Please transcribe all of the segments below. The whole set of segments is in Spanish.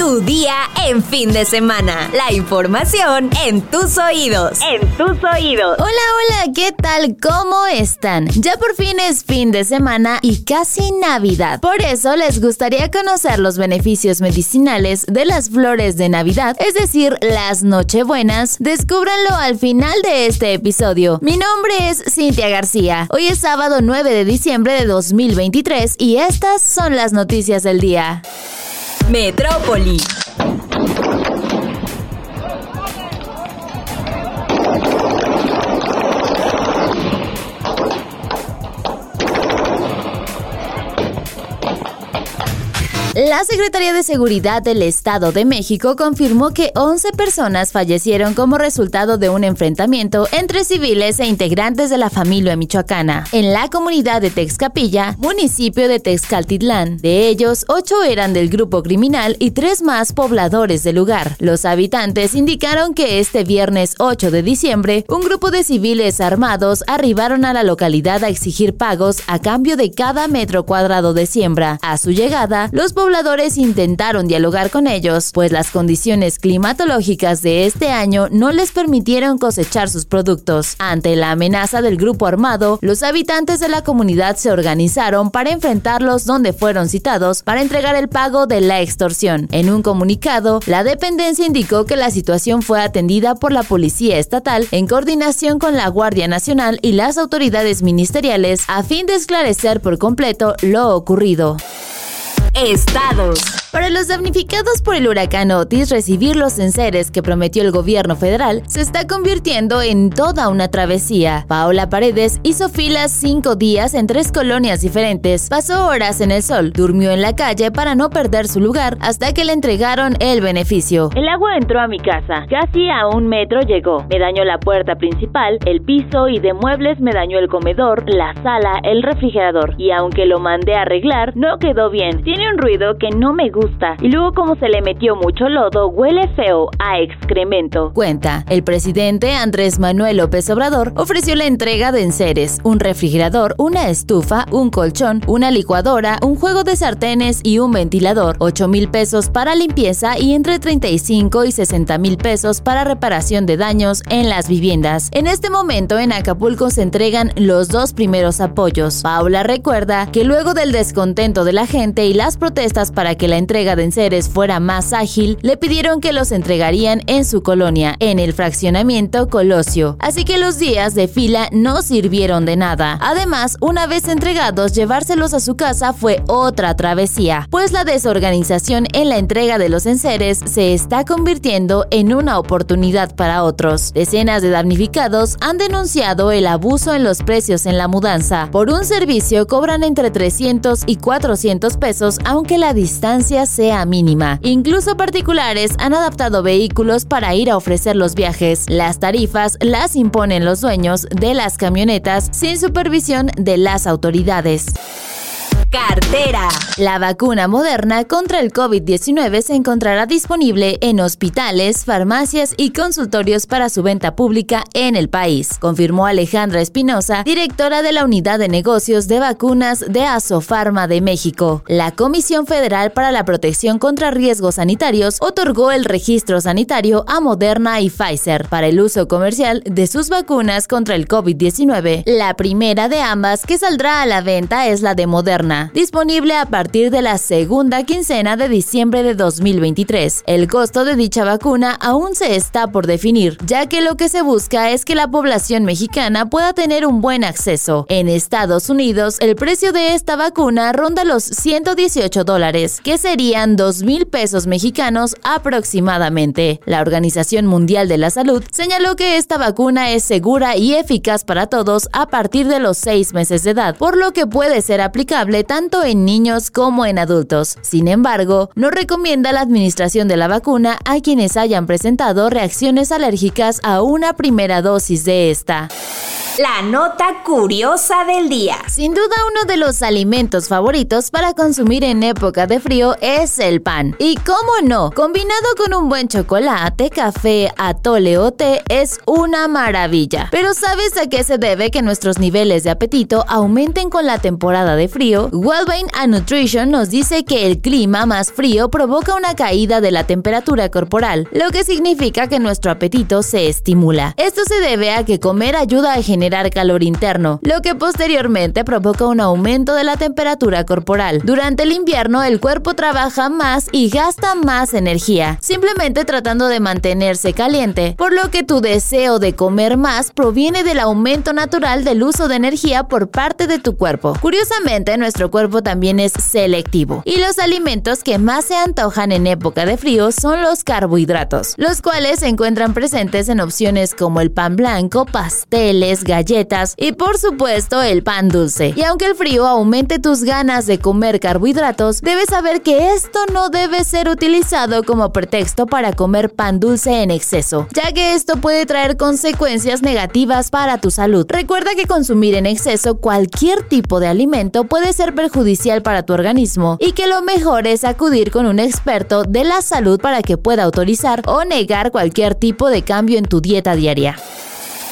Tu día en fin de semana. La información en tus oídos. En tus oídos. Hola, hola, ¿qué tal? ¿Cómo están? Ya por fin es fin de semana y casi Navidad. Por eso les gustaría conocer los beneficios medicinales de las flores de Navidad, es decir, las Nochebuenas. Descúbranlo al final de este episodio. Mi nombre es Cintia García. Hoy es sábado 9 de diciembre de 2023 y estas son las noticias del día. Metrópoli. La Secretaría de Seguridad del Estado de México confirmó que 11 personas fallecieron como resultado de un enfrentamiento entre civiles e integrantes de la familia michoacana en la comunidad de Texcapilla, municipio de Texcaltitlán. De ellos, 8 eran del grupo criminal y 3 más pobladores del lugar. Los habitantes indicaron que este viernes 8 de diciembre, un grupo de civiles armados arribaron a la localidad a exigir pagos a cambio de cada metro cuadrado de siembra. A su llegada, los pobladores intentaron dialogar con ellos, pues las condiciones climatológicas de este año no les permitieron cosechar sus productos. Ante la amenaza del grupo armado, los habitantes de la comunidad se organizaron para enfrentarlos donde fueron citados para entregar el pago de la extorsión. En un comunicado, la dependencia indicó que la situación fue atendida por la Policía Estatal en coordinación con la Guardia Nacional y las autoridades ministeriales a fin de esclarecer por completo lo ocurrido. Estados. Para los damnificados por el huracán Otis, recibir los enseres que prometió el gobierno federal se está convirtiendo en toda una travesía. Paola Paredes hizo filas cinco días en tres colonias diferentes, pasó horas en el sol, durmió en la calle para no perder su lugar hasta que le entregaron el beneficio. El agua entró a mi casa, casi a un metro llegó. Me dañó la puerta principal, el piso y de muebles me dañó el comedor, la sala, el refrigerador. Y aunque lo mandé a arreglar, no quedó bien. Tiene un ruido que no me gusta y luego como se le metió mucho lodo, huele feo a excremento. Cuenta, el presidente Andrés Manuel López Obrador ofreció la entrega de enseres, un refrigerador, una estufa, un colchón, una licuadora, un juego de sartenes y un ventilador, 8 mil pesos para limpieza y entre 35 y 60 mil pesos para reparación de daños en las viviendas. En este momento en Acapulco se entregan los dos primeros apoyos. Paula recuerda que luego del descontento de la gente y las protestas para que la entrega de enseres fuera más ágil, le pidieron que los entregarían en su colonia, en el fraccionamiento Colosio. Así que los días de fila no sirvieron de nada. Además, una vez entregados, llevárselos a su casa fue otra travesía, pues la desorganización en la entrega de los enseres se está convirtiendo en una oportunidad para otros. Decenas de damnificados han denunciado el abuso en los precios en la mudanza. Por un servicio cobran entre 300 y 400 pesos, aunque la distancia sea mínima. Incluso particulares han adaptado vehículos para ir a ofrecer los viajes. Las tarifas las imponen los dueños de las camionetas sin supervisión de las autoridades. Cartera. La vacuna moderna contra el COVID-19 se encontrará disponible en hospitales, farmacias y consultorios para su venta pública en el país, confirmó Alejandra Espinosa, directora de la Unidad de Negocios de Vacunas de Asofarma de México. La Comisión Federal para la Protección contra Riesgos Sanitarios otorgó el registro sanitario a Moderna y Pfizer para el uso comercial de sus vacunas contra el COVID-19. La primera de ambas que saldrá a la venta es la de Moderna disponible a partir de la segunda quincena de diciembre de 2023. El costo de dicha vacuna aún se está por definir, ya que lo que se busca es que la población mexicana pueda tener un buen acceso. En Estados Unidos, el precio de esta vacuna ronda los 118 dólares, que serían 2 mil pesos mexicanos aproximadamente. La Organización Mundial de la Salud señaló que esta vacuna es segura y eficaz para todos a partir de los 6 meses de edad, por lo que puede ser aplicable tanto en niños como en adultos. Sin embargo, no recomienda la administración de la vacuna a quienes hayan presentado reacciones alérgicas a una primera dosis de esta. La nota curiosa del día. Sin duda uno de los alimentos favoritos para consumir en época de frío es el pan. Y cómo no, combinado con un buen chocolate, café, atole o té es una maravilla. Pero ¿sabes a qué se debe que nuestros niveles de apetito aumenten con la temporada de frío? Wellbeing and Nutrition nos dice que el clima más frío provoca una caída de la temperatura corporal, lo que significa que nuestro apetito se estimula. Esto se debe a que comer ayuda a generar calor interno, lo que posteriormente provoca un aumento de la temperatura corporal. Durante el invierno el cuerpo trabaja más y gasta más energía, simplemente tratando de mantenerse caliente, por lo que tu deseo de comer más proviene del aumento natural del uso de energía por parte de tu cuerpo. Curiosamente, nuestro cuerpo también es selectivo, y los alimentos que más se antojan en época de frío son los carbohidratos, los cuales se encuentran presentes en opciones como el pan blanco, pasteles, galletas y por supuesto el pan dulce. Y aunque el frío aumente tus ganas de comer carbohidratos, debes saber que esto no debe ser utilizado como pretexto para comer pan dulce en exceso, ya que esto puede traer consecuencias negativas para tu salud. Recuerda que consumir en exceso cualquier tipo de alimento puede ser perjudicial para tu organismo y que lo mejor es acudir con un experto de la salud para que pueda autorizar o negar cualquier tipo de cambio en tu dieta diaria.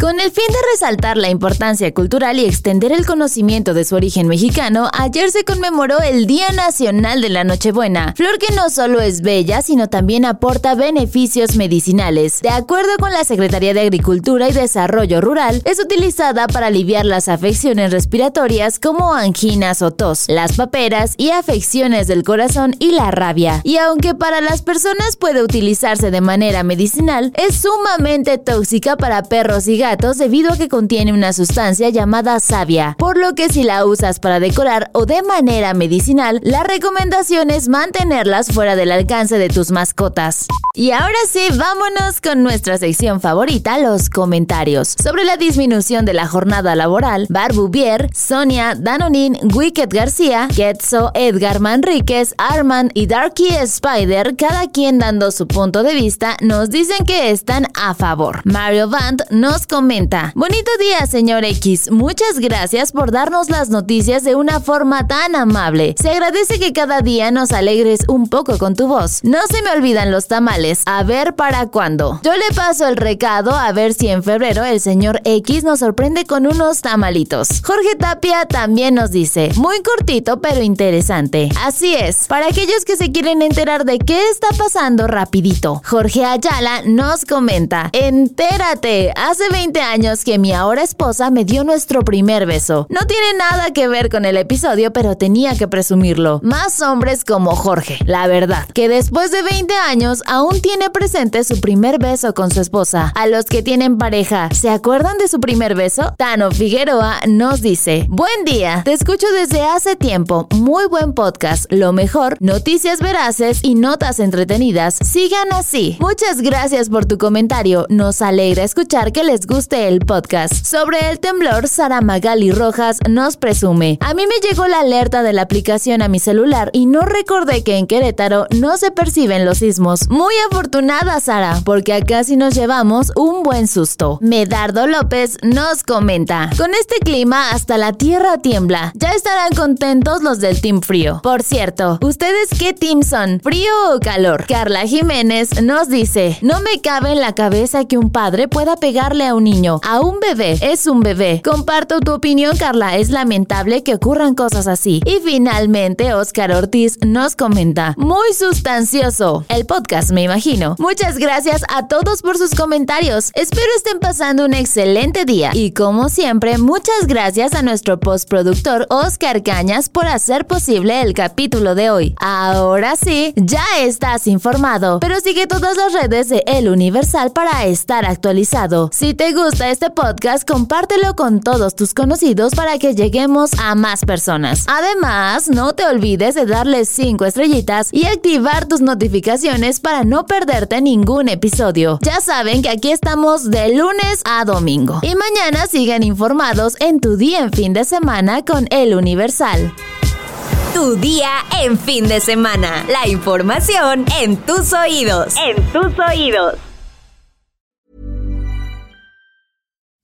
Con el fin de resaltar la importancia cultural y extender el conocimiento de su origen mexicano, ayer se conmemoró el Día Nacional de la Nochebuena, flor que no solo es bella, sino también aporta beneficios medicinales. De acuerdo con la Secretaría de Agricultura y Desarrollo Rural, es utilizada para aliviar las afecciones respiratorias como anginas o tos, las paperas y afecciones del corazón y la rabia. Y aunque para las personas puede utilizarse de manera medicinal, es sumamente tóxica para perros y gatos debido a que contiene una sustancia llamada savia, por lo que si la usas para decorar o de manera medicinal, la recomendación es mantenerlas fuera del alcance de tus mascotas. Y ahora sí, vámonos con nuestra sección favorita, los comentarios. Sobre la disminución de la jornada laboral, Barbubier, Sonia, Danonin, Wicked García, Getzo, Edgar Manríquez, Armand y Darky Spider, cada quien dando su punto de vista, nos dicen que están a favor. Mario Vant nos comenta, bonito día señor X, muchas gracias por darnos las noticias de una forma tan amable. Se agradece que cada día nos alegres un poco con tu voz. No se me olvidan los tamales, a ver para cuándo. Yo le paso el recado a ver si en febrero el señor X nos sorprende con unos tamalitos. Jorge Tapia también nos dice, muy cortito pero interesante. Así es, para aquellos que se quieren enterar de qué está pasando rapidito. Jorge Ayala nos comenta, entérate, hace 20 años que mi ahora esposa me dio nuestro primer beso. No tiene nada que ver con el episodio, pero tenía que presumirlo. Más hombres como Jorge, la verdad, que después de 20 años aún tiene presente su primer beso con su esposa. A los que tienen pareja, ¿se acuerdan de su primer beso? Tano Figueroa nos dice, buen día, te escucho desde hace tiempo, muy buen podcast, lo mejor, noticias veraces y notas entretenidas, sigan así. Muchas gracias por tu comentario, nos alegra escuchar que les gusta el podcast. Sobre el temblor, Sara Magali Rojas nos presume. A mí me llegó la alerta de la aplicación a mi celular y no recordé que en Querétaro no se perciben los sismos. Muy afortunada, Sara, porque acá sí nos llevamos un buen susto. Medardo López nos comenta. Con este clima hasta la tierra tiembla. Ya estarán contentos los del Team Frío. Por cierto, ¿ustedes qué team son? ¿Frío o calor? Carla Jiménez nos dice, no me cabe en la cabeza que un padre pueda pegarle a un niño, a un bebé. Es un bebé. Comparto tu opinión, Carla. Es lamentable que ocurran cosas así. Y finalmente, Oscar Ortiz nos comenta. Muy sustancioso. El podcast, me imagino. Muchas gracias a todos por sus comentarios. Espero estén pasando un excelente día. Y como siempre, muchas gracias a nuestro postproductor Oscar Cañas por hacer posible el capítulo de hoy. Ahora sí, ya estás informado. Pero sigue todas las redes de El Universal para estar actualizado. Si te gusta este podcast, compártelo con todos tus conocidos para que lleguemos a más personas. Además, no te olvides de darle 5 estrellitas y activar tus notificaciones para no perderte ningún episodio. Ya saben que aquí estamos de lunes a domingo. Y mañana sigan informados en tu día en fin de semana con El Universal. Tu día en fin de semana. La información en tus oídos. En tus oídos.